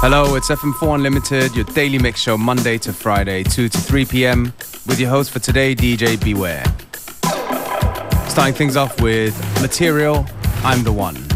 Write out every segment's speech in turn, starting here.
Hello, it's FM4 Unlimited, your daily mix show Monday to Friday, 2 to 3 p.m. with your host for today, DJ Beware. Starting things off with Material, I'm the One.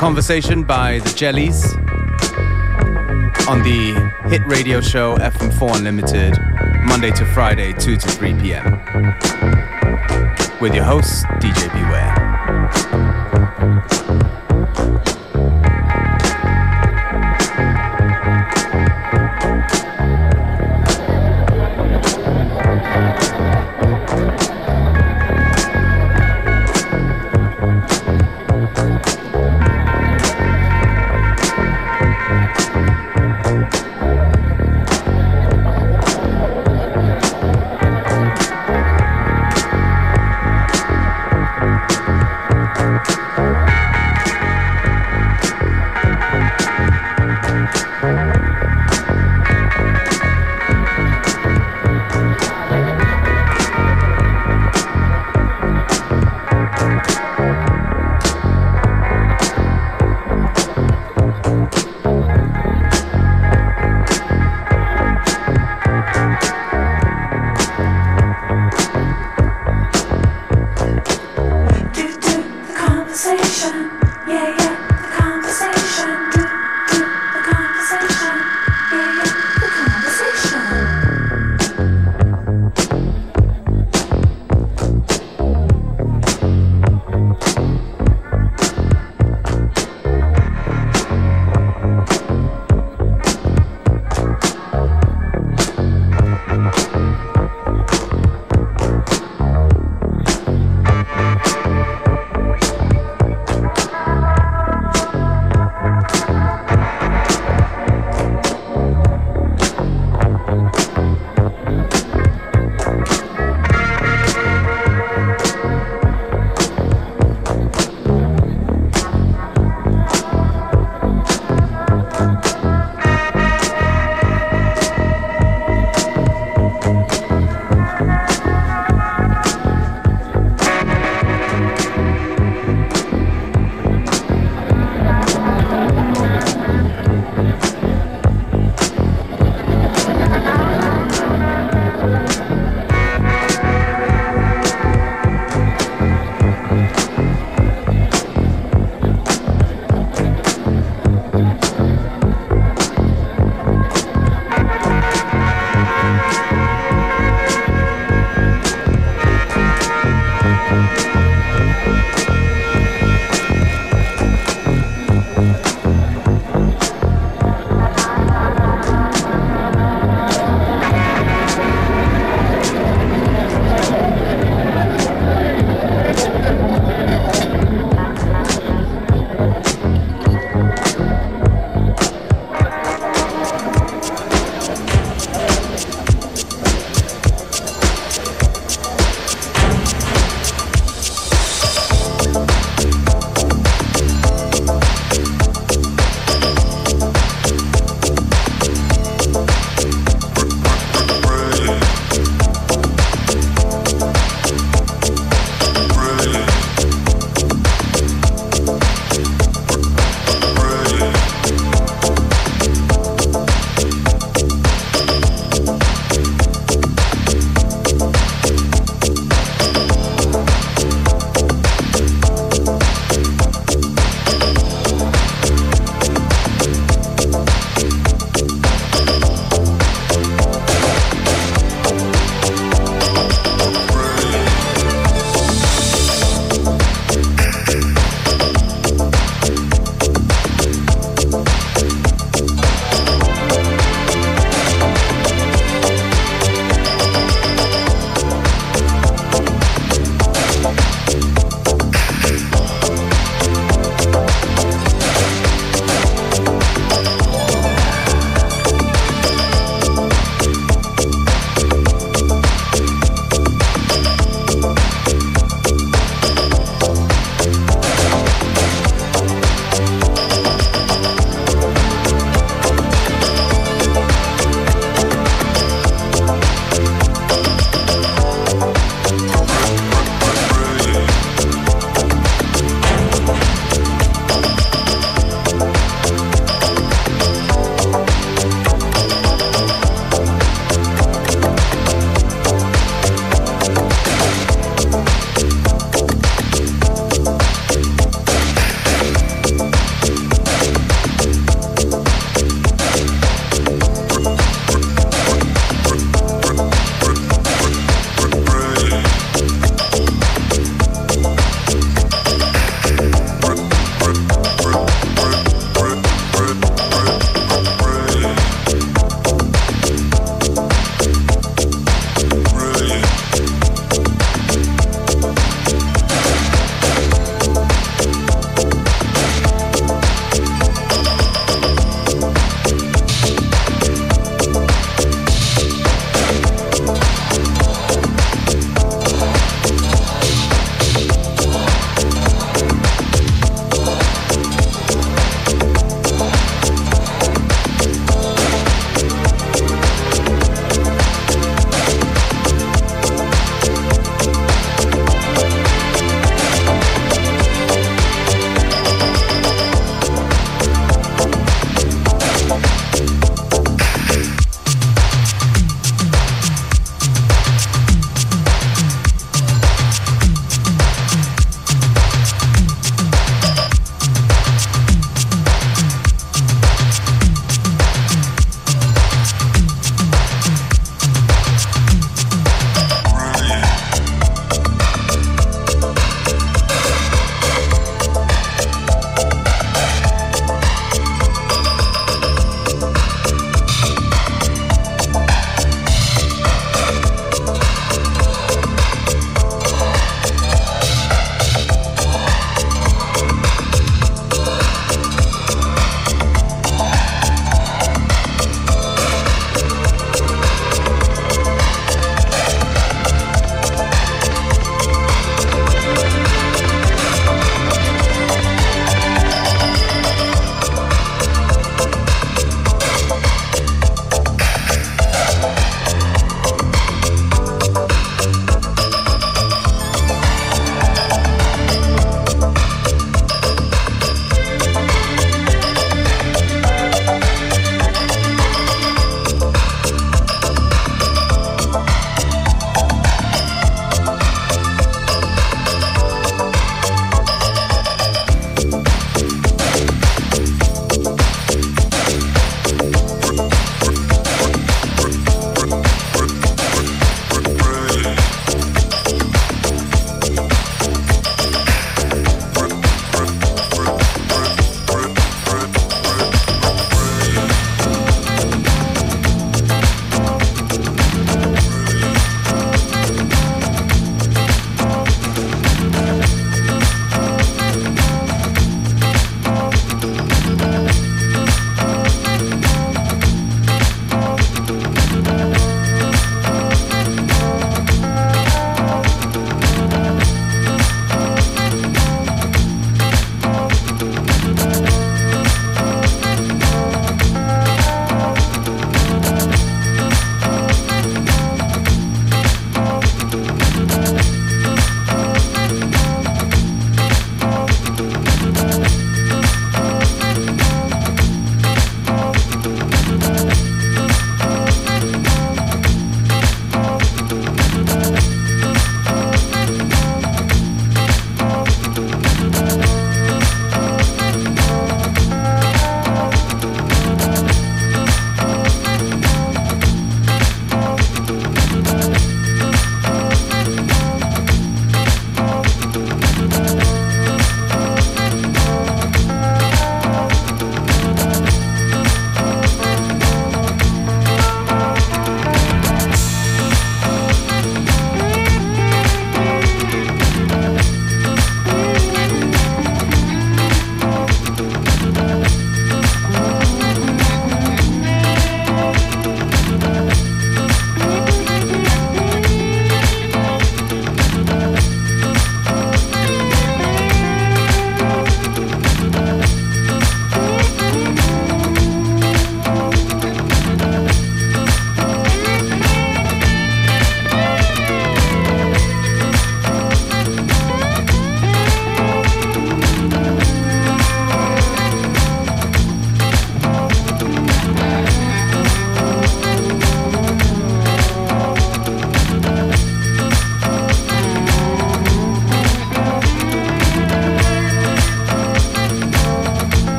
Conversation by the Jellies on the hit radio show FM4 Unlimited, Monday to Friday, 2 to 3 p.m. With your host, DJ Beware.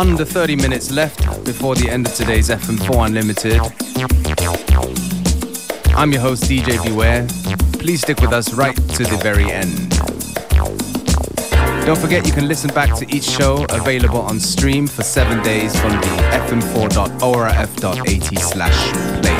Under 30 minutes left before the end of today's FM4 Unlimited. I'm your host, DJ Beware. Please stick with us right to the very end. Don't forget you can listen back to each show available on stream for seven days from the fm4.orf.at slash player.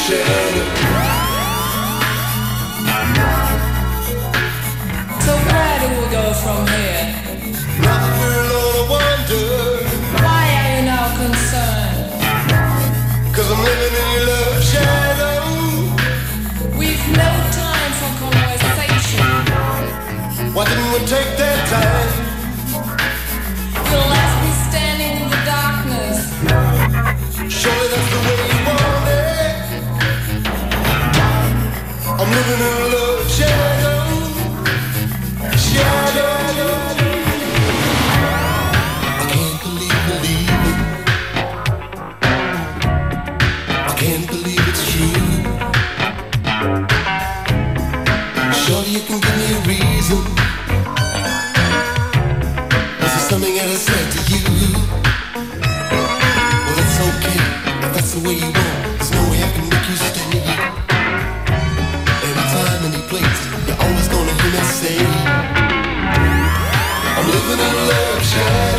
shadow gonna shine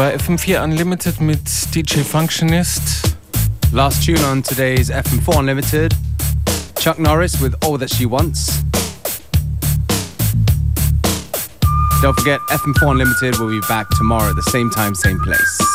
war FM4 Unlimited mit DJ Functionist. Last tune on today's FM4 Unlimited Chuck Norris with All That She Wants. Don't forget, FM4 Unlimited will be back tomorrow at the same time, same place.